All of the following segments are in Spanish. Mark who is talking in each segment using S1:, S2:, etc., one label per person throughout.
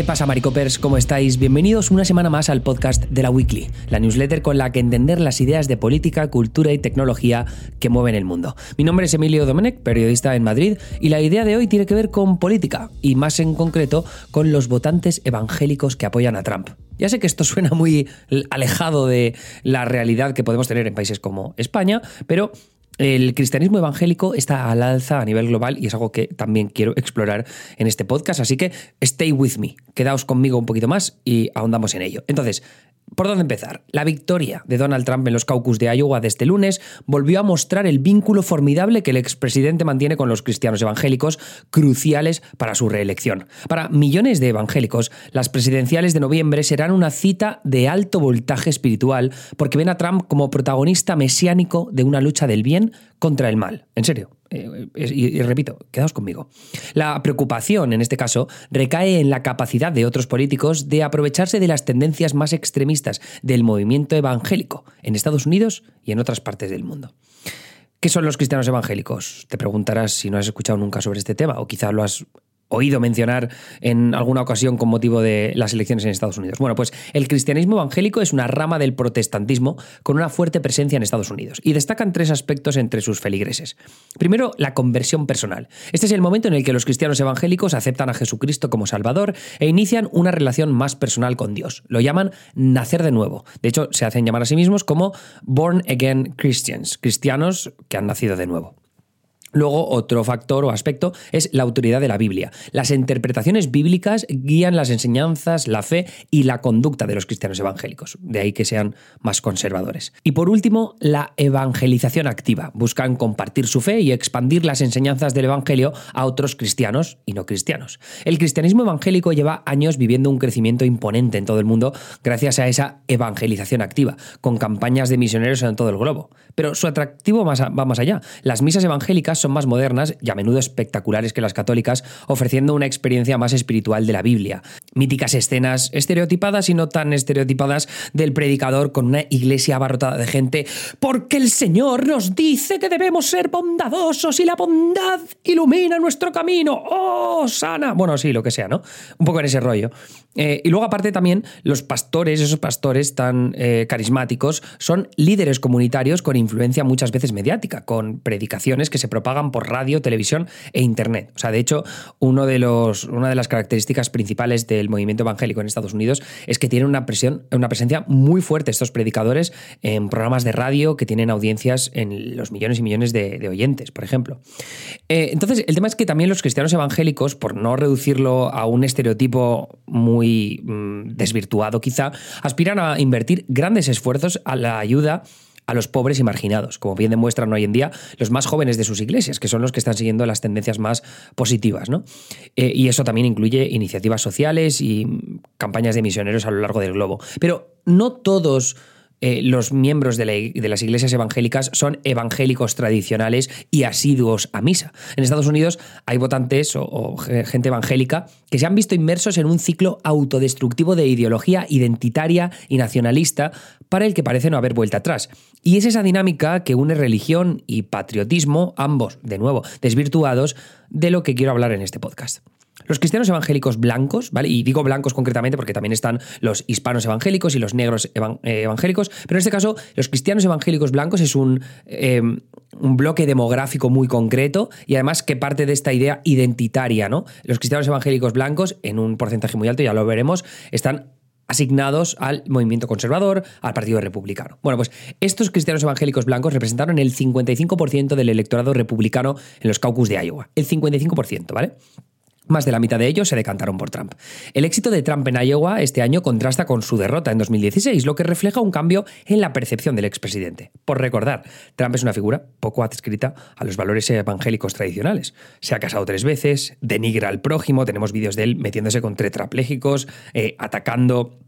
S1: ¿Qué pasa, Maricopers? ¿Cómo estáis? Bienvenidos una semana más al podcast de la Weekly, la newsletter con la que entender las ideas de política, cultura y tecnología que mueven el mundo. Mi nombre es Emilio Domenech, periodista en Madrid, y la idea de hoy tiene que ver con política, y más en concreto con los votantes evangélicos que apoyan a Trump. Ya sé que esto suena muy alejado de la realidad que podemos tener en países como España, pero el cristianismo evangélico está al alza a nivel global y es algo que también quiero explorar en este podcast, así que stay with me, quedaos conmigo un poquito más y ahondamos en ello. Entonces, ¿Por dónde empezar? La victoria de Donald Trump en los caucus de Iowa de este lunes volvió a mostrar el vínculo formidable que el expresidente mantiene con los cristianos evangélicos, cruciales para su reelección. Para millones de evangélicos, las presidenciales de noviembre serán una cita de alto voltaje espiritual porque ven a Trump como protagonista mesiánico de una lucha del bien contra el mal. En serio, eh, y, repito, quedaos conmigo. La preocupación, en este caso, recae en la capacidad de otros políticos de aprovecharse de las tendencias más extremistas del movimiento evangélico en Estados Unidos y en otras partes del mundo. ¿Qué son los cristianos evangélicos? Te preguntarás si no has escuchado nunca sobre este tema o quizá lo has oído mencionar en alguna ocasión con motivo de las elecciones en Estados Unidos. Bueno, pues el cristianismo evangélico es una rama del protestantismo con una fuerte presencia en Estados Unidos y destacan tres aspectos entre sus feligreses. Primero, la conversión personal. Este es el momento en el que los cristianos evangélicos aceptan a Jesucristo como Salvador e inician una relación más personal con Dios. Lo llaman nacer de nuevo. De hecho, se hacen llamar a sí mismos como Born Again Christians, cristianos que han nacido de nuevo. Luego, otro factor o aspecto es la autoridad de la Biblia. Las interpretaciones bíblicas guían las enseñanzas, la fe y la conducta de los cristianos evangélicos, de ahí que sean más conservadores. Y por último, la evangelización activa. Buscan compartir su fe y expandir las enseñanzas del Evangelio a otros cristianos y no cristianos. El cristianismo evangélico lleva años viviendo un crecimiento imponente en todo el mundo gracias a esa evangelización activa, con campañas de misioneros en todo el globo. Pero su atractivo va más allá. Las misas evangélicas son más modernas y a menudo espectaculares que las católicas, ofreciendo una experiencia más espiritual de la Biblia. Míticas escenas estereotipadas y no tan estereotipadas del predicador con una iglesia abarrotada de gente, porque el Señor nos dice que debemos ser bondadosos y la bondad ilumina nuestro camino. ¡Oh, sana! Bueno, sí, lo que sea, ¿no? Un poco en ese rollo. Eh, y luego aparte también los pastores, esos pastores tan eh, carismáticos, son líderes comunitarios con influencia muchas veces mediática, con predicaciones que se propagan por radio, televisión e internet. O sea, de hecho, uno de los, una de las características principales del movimiento evangélico en Estados Unidos es que tienen una, presión, una presencia muy fuerte estos predicadores en programas de radio que tienen audiencias en los millones y millones de, oyentes, por ejemplo. Eh, entonces, el tema es que también los cristianos evangélicos, por no reducirlo a un estereotipo muy muy mm, desvirtuado quizá, aspiran a invertir grandes esfuerzos a la ayuda a los pobres y marginados, como bien demuestran hoy en día los más jóvenes de sus iglesias, que son los que están siguiendo las tendencias más positivas. ¿no? Eh, y eso también incluye iniciativas sociales y campañas de misioneros a lo largo del globo. Pero no todos eh, los miembros de, las iglesias evangélicas son evangélicos tradicionales y asiduos a misa. En Estados Unidos hay votantes o, gente evangélica que se han visto inmersos en un ciclo autodestructivo de ideología identitaria y nacionalista para el que parece no haber vuelta atrás. Y es esa dinámica que une religión y patriotismo, ambos, de nuevo, desvirtuados, de lo que quiero hablar en este podcast. Los cristianos evangélicos blancos, ¿vale? Y digo blancos concretamente porque también están los hispanos evangélicos y los negros eh, evangélicos, pero en este caso los cristianos evangélicos blancos es un, em, un bloque demográfico muy concreto y además que parte de esta idea identitaria, ¿no? Los cristianos evangélicos blancos, en un porcentaje muy alto, ya lo veremos, están asignados al movimiento conservador, al Partido Republicano. Bueno, pues estos cristianos evangélicos blancos representaron el 55% del electorado republicano en los caucus de Iowa. El 55%, ¿vale? Más de la mitad de ellos se decantaron por Trump. El éxito de Trump en Iowa este año contrasta con su derrota en 2016, lo que refleja un cambio en la percepción del expresidente. Por recordar, Trump es una figura poco adscrita a los valores evangélicos tradicionales. Se ha casado tres veces, denigra al prójimo, tenemos vídeos de él metiéndose con tetraplégicos, eh, atacando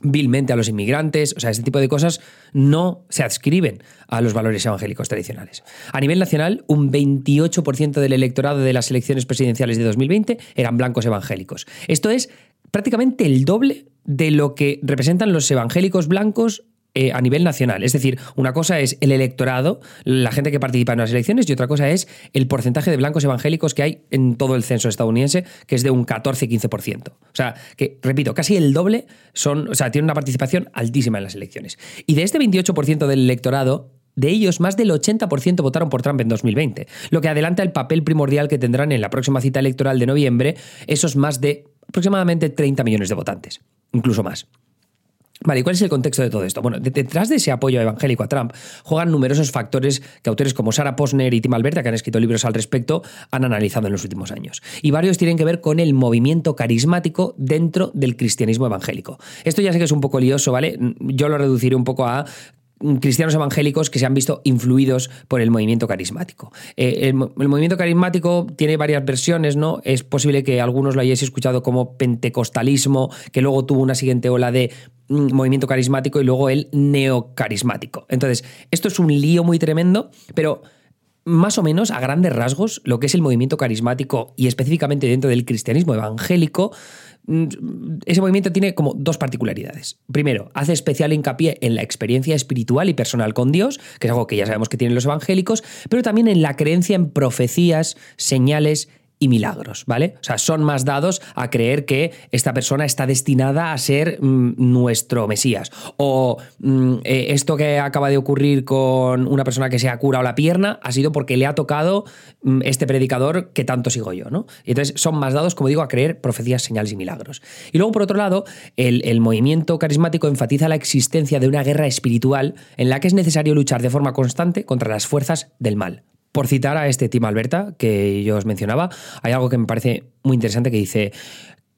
S1: vilmente a los inmigrantes, o sea, este tipo de cosas no se adscriben a los valores evangélicos tradicionales. A nivel nacional, un 28% del electorado de las elecciones presidenciales de 2020 eran blancos evangélicos. Esto es prácticamente el doble de lo que representan los evangélicos blancos eh, a nivel nacional. Es decir, una cosa es el electorado, la gente que participa en las elecciones, y otra cosa es el porcentaje de blancos evangélicos que hay en todo el censo estadounidense, que es de un 14-15%. O sea, que, repito, casi el doble son, o sea, tienen una participación altísima en las elecciones. Y de este 28% del electorado, de ellos, más del 80% votaron por Trump en 2020, lo que adelanta el papel primordial que tendrán en la próxima cita electoral de noviembre esos más de aproximadamente 30 millones de votantes, incluso más. Vale, ¿y cuál es el contexto de todo esto? Bueno, detrás de ese apoyo evangélico a Trump juegan numerosos factores que autores como Sarah Posner y Tim Alberta, que han escrito libros al respecto, han analizado en los últimos años. Y varios tienen que ver con el movimiento carismático dentro del cristianismo evangélico. Esto ya sé que es un poco lioso, ¿vale? Yo lo reduciré un poco a cristianos evangélicos que se han visto influidos por el movimiento carismático. Eh, el, movimiento carismático tiene varias versiones, ¿no? Es posible que algunos lo hayáis escuchado como pentecostalismo, que luego tuvo una siguiente ola de mm, movimiento carismático y luego el neocarismático. Entonces, esto es un lío muy tremendo, pero más o menos a grandes rasgos lo que es el movimiento carismático y específicamente dentro del cristianismo evangélico Mm, ese movimiento tiene como dos particularidades. Primero, hace especial hincapié en la experiencia espiritual y personal con Dios, que es algo que ya sabemos que tienen los evangélicos, pero también en la creencia en profecías, señales y milagros, ¿vale? O sea, son más dados a creer que esta persona está destinada a ser mm, nuestro Mesías. O mm, eh, esto que acaba de ocurrir con una persona que se ha curado la pierna ha sido porque le ha tocado mm, este predicador que tanto sigo yo, ¿no? Y entonces son más dados, como digo, a creer profecías, señales y milagros. Y luego, por otro lado, el, el movimiento carismático enfatiza la existencia de una guerra espiritual en la que es necesario luchar de forma constante contra las fuerzas del mal. Por citar a este Tim Alberta que yo os mencionaba, hay algo que me parece muy interesante que dice,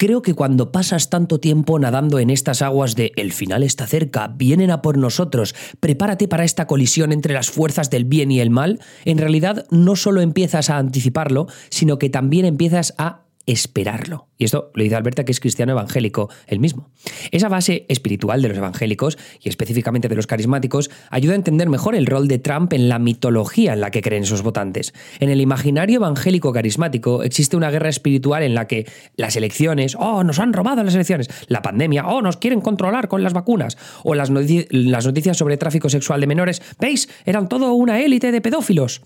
S1: Creo que cuando pasas tanto tiempo nadando en estas aguas de el final está cerca, vienen a por nosotros, prepárate para esta colisión entre las fuerzas del bien y el mal, en realidad no solo empiezas a anticiparlo, sino que también empiezas a esperarlo. Y esto lo dice Alberta, que es cristiano evangélico el mismo. Esa base espiritual de los evangélicos, y específicamente de los carismáticos, ayuda a entender mejor el rol de Trump en la mitología en la que creen sus votantes. En el imaginario evangélico carismático existe una guerra espiritual en la que las elecciones, oh, nos han robado las elecciones, la pandemia, oh, nos quieren controlar con las vacunas, o las, las noticias sobre tráfico sexual de menores, veis, eran todo una élite de pedófilos.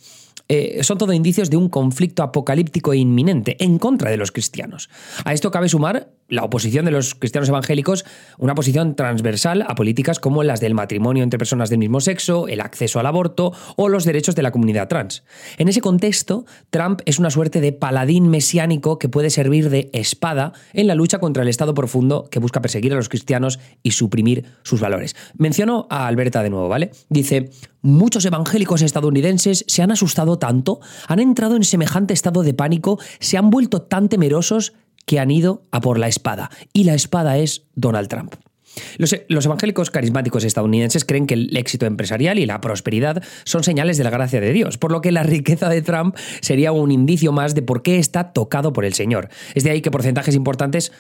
S1: Eh, son todo indicios de un conflicto apocalíptico e inminente en contra de los cristianos. A esto cabe sumar la oposición de los cristianos evangélicos, una posición transversal a políticas como las del matrimonio entre personas del mismo sexo, el acceso al aborto o los derechos de la comunidad trans. En ese contexto, Trump es una suerte de paladín mesiánico que puede servir de espada en la lucha contra el Estado profundo que busca perseguir a los cristianos y suprimir sus valores. Menciono a Alberta de nuevo, ¿vale? Dice, muchos evangélicos estadounidenses se han asustado tanto, han entrado en semejante estado de pánico, se han vuelto tan temerosos que han ido a por la espada. Y la espada es Donald Trump. Los, evangélicos carismáticos estadounidenses creen que el éxito empresarial y la prosperidad son señales de la gracia de Dios, por lo que la riqueza de Trump sería un indicio más de por qué está tocado por el Señor. Es de ahí que porcentajes importantes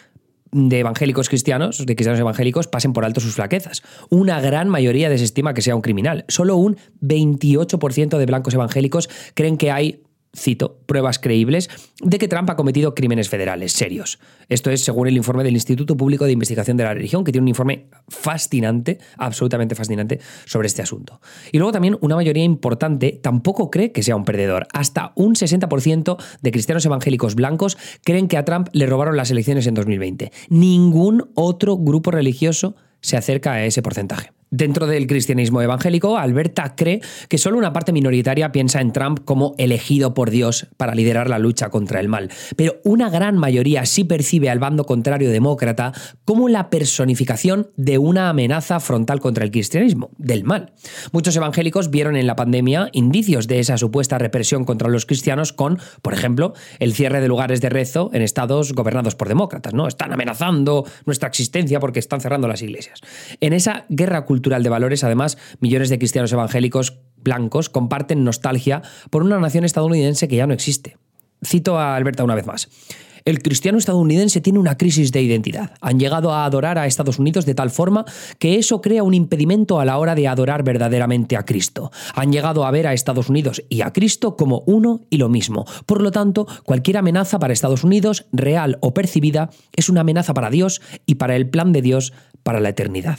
S1: de evangélicos cristianos, de cristianos evangélicos, pasen por alto sus flaquezas. Una gran mayoría desestima que sea un criminal. Solo un 28% de blancos evangélicos creen que hay cito, pruebas creíbles de que Trump ha cometido crímenes federales serios. Esto es según el informe del Instituto Público de Investigación de la Religión, que tiene un informe fascinante, absolutamente fascinante, sobre este asunto. Y luego también una mayoría importante tampoco cree que sea un perdedor. Hasta un 60% de cristianos evangélicos blancos creen que a Trump le robaron las elecciones en 2020. Ningún otro grupo religioso se acerca a ese porcentaje. Dentro del cristianismo evangélico, Alberta cree que solo una parte minoritaria piensa en Trump como elegido por Dios para liderar la lucha contra el mal, pero una gran mayoría sí percibe al bando contrario demócrata como la personificación de una amenaza frontal contra el cristianismo, del mal. Muchos evangélicos vieron en la pandemia indicios de esa supuesta represión contra los cristianos con, por ejemplo, el cierre de lugares de rezo en estados gobernados por demócratas, ¿no? Están amenazando nuestra existencia porque están cerrando las iglesias. En esa guerra cultural cultural de valores, además, millones de cristianos evangélicos blancos comparten nostalgia por una nación estadounidense que ya no existe. Cito a Alberta una vez más. El cristiano estadounidense tiene una crisis de identidad. Han llegado a adorar a Estados Unidos de tal forma que eso crea un impedimento a la hora de adorar verdaderamente a Cristo. Han llegado a ver a Estados Unidos y a Cristo como uno y lo mismo. Por lo tanto, cualquier amenaza para Estados Unidos, real o percibida, es una amenaza para Dios y para el plan de Dios para la eternidad.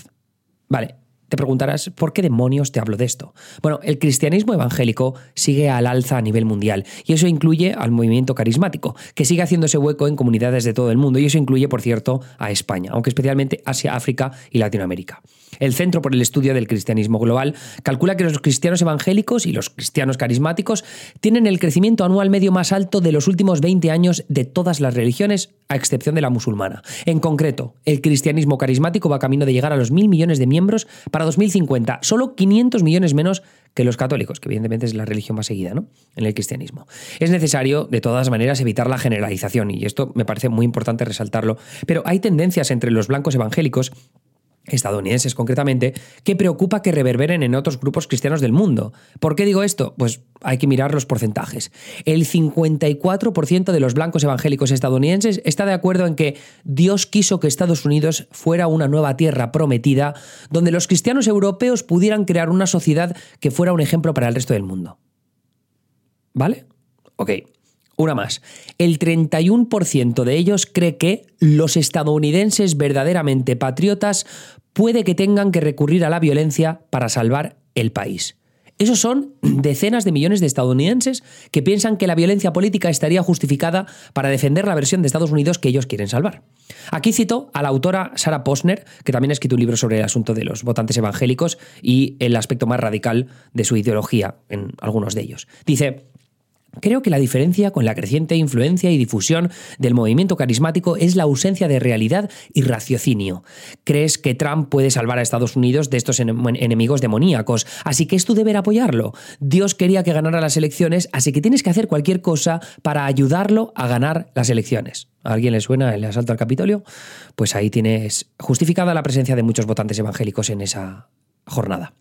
S1: Vale, Te preguntarás, ¿por qué demonios te hablo de esto? Bueno, el cristianismo evangélico sigue al alza a nivel mundial y eso incluye al movimiento carismático, que sigue haciéndose hueco en comunidades de todo el mundo y eso incluye, por cierto, a España, aunque especialmente Asia, África y Latinoamérica. El Centro por el Estudio del Cristianismo Global calcula que los cristianos evangélicos y los cristianos carismáticos tienen el crecimiento anual medio más alto de los últimos 20 años de todas las religiones, a excepción de la musulmana. En concreto, el cristianismo carismático va camino de llegar a los mil millones de miembros 2050, solo 500 millones menos que los católicos, que evidentemente es la religión más seguida ¿no? en el cristianismo. Es necesario, de todas maneras, evitar la generalización, y esto me parece muy importante resaltarlo, pero hay tendencias entre los blancos evangélicos estadounidenses concretamente, que preocupa que reverberen en otros grupos cristianos del mundo. ¿Por qué digo esto? Pues hay que mirar los porcentajes. El 54% de los blancos evangélicos estadounidenses está de acuerdo en que Dios quiso que Estados Unidos fuera una nueva tierra prometida, donde los cristianos europeos pudieran crear una sociedad que fuera un ejemplo para el resto del mundo. ¿Vale? Ok. Una más. El 31% de ellos cree que los estadounidenses verdaderamente patriotas puede que tengan que recurrir a la violencia para salvar el país. Esos son decenas de millones de estadounidenses que piensan que la violencia política estaría justificada para defender la versión de Estados Unidos que ellos quieren salvar. Aquí cito a la autora Sarah Posner, que también ha escrito un libro sobre el asunto de los votantes evangélicos y el aspecto más radical de su ideología en algunos de ellos. Dice, Creo que la diferencia con la creciente influencia y difusión del movimiento carismático es la ausencia de realidad y raciocinio. Crees que Trump puede salvar a Estados Unidos de estos enemigos demoníacos, así que es tu deber apoyarlo. Dios quería que ganara las elecciones, así que tienes que hacer cualquier cosa para ayudarlo a ganar las elecciones. ¿A alguien le suena el asalto al Capitolio? Pues ahí tienes justificada la presencia de muchos votantes evangélicos en esa jornada.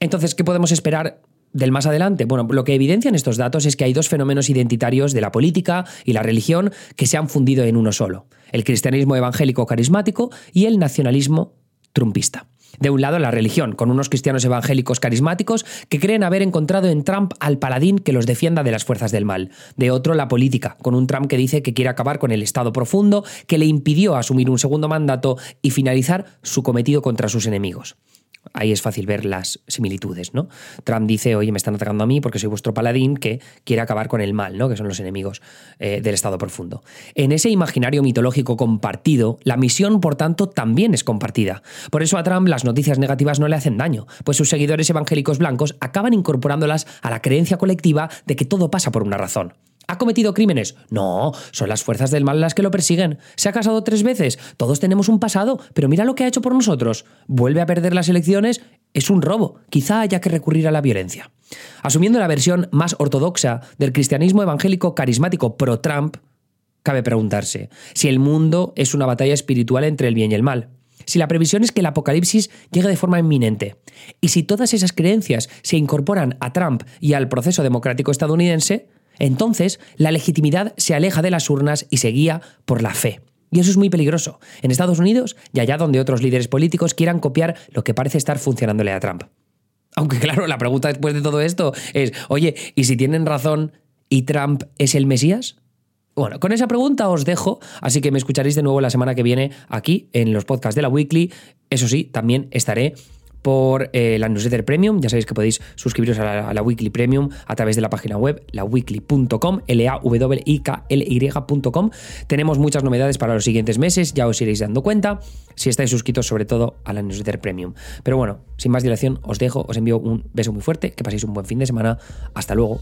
S1: Entonces, ¿qué podemos esperar del más adelante? Bueno, lo que evidencian estos datos es que hay dos fenómenos identitarios de la política y la religión que se han fundido en uno solo, el cristianismo evangélico carismático y el nacionalismo trumpista. De un lado, la religión, con unos cristianos evangélicos carismáticos que creen haber encontrado en Trump al paladín que los defienda de las fuerzas del mal. De otro, la política, con un Trump que dice que quiere acabar con el Estado profundo, que le impidió asumir un segundo mandato y finalizar su cometido contra sus enemigos. Ahí es fácil ver las similitudes, ¿no? Trump dice, oye, me están atacando a mí porque soy vuestro paladín que quiere acabar con el mal, ¿no? Que son los enemigos eh, del Estado profundo. En ese imaginario mitológico compartido, la misión, por tanto, también es compartida. Por eso a Trump las noticias negativas no le hacen daño, pues sus seguidores evangélicos blancos acaban incorporándolas a la creencia colectiva de que todo pasa por una razón. ¿Ha cometido crímenes? No, son las fuerzas del mal las que lo persiguen. ¿Se ha casado tres veces? Todos tenemos un pasado, pero mira lo que ha hecho por nosotros. Vuelve a perder las elecciones. Es un robo. Quizá haya que recurrir a la violencia. Asumiendo la versión más ortodoxa del cristianismo evangélico carismático pro-Trump, cabe preguntarse si el mundo es una batalla espiritual entre el bien y el mal. Si la previsión es que el apocalipsis llegue de forma inminente, y si todas esas creencias se incorporan a Trump y al proceso democrático estadounidense, entonces, la legitimidad se aleja de las urnas y se guía por la fe. Y eso es muy peligroso, en Estados Unidos y allá donde otros líderes políticos quieran copiar lo que parece estar funcionándole a Trump. Aunque claro, la pregunta después de todo esto es, oye, ¿y si tienen razón y Trump es el Mesías? Bueno, con esa pregunta os dejo, así que me escucharéis de nuevo la semana que viene aquí en los podcasts de la Weekly. Eso sí, también estaré por eh, la newsletter premium. Ya sabéis que podéis suscribiros a la, Weekly Premium a través de la página web, laweekly.com, l a w i k l y.com. Tenemos muchas novedades para los siguientes meses, ya os iréis dando cuenta si estáis suscritos sobre todo a la newsletter premium. Pero bueno, sin más dilación, os dejo, os envío un beso muy fuerte, que paséis un buen fin de semana. Hasta luego.